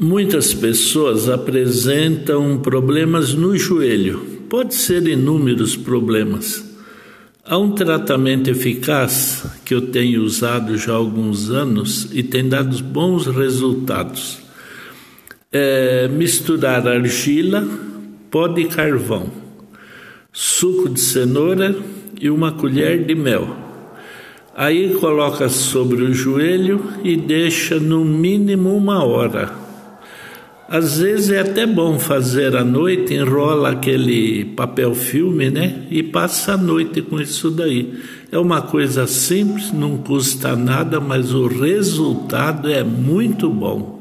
Muitas pessoas apresentam problemas no joelho, pode ser inúmeros problemas. Há um tratamento eficaz que eu tenho usado já há alguns anos e tem dado bons resultados. É misturar argila, pó de carvão, suco de cenoura e uma colher de mel. Aí coloca sobre o joelho e deixa no mínimo uma hora às vezes é até bom fazer à noite, enrola aquele papel filme, né? E passa a noite com isso daí. É uma coisa simples, não custa nada, mas o resultado é muito bom.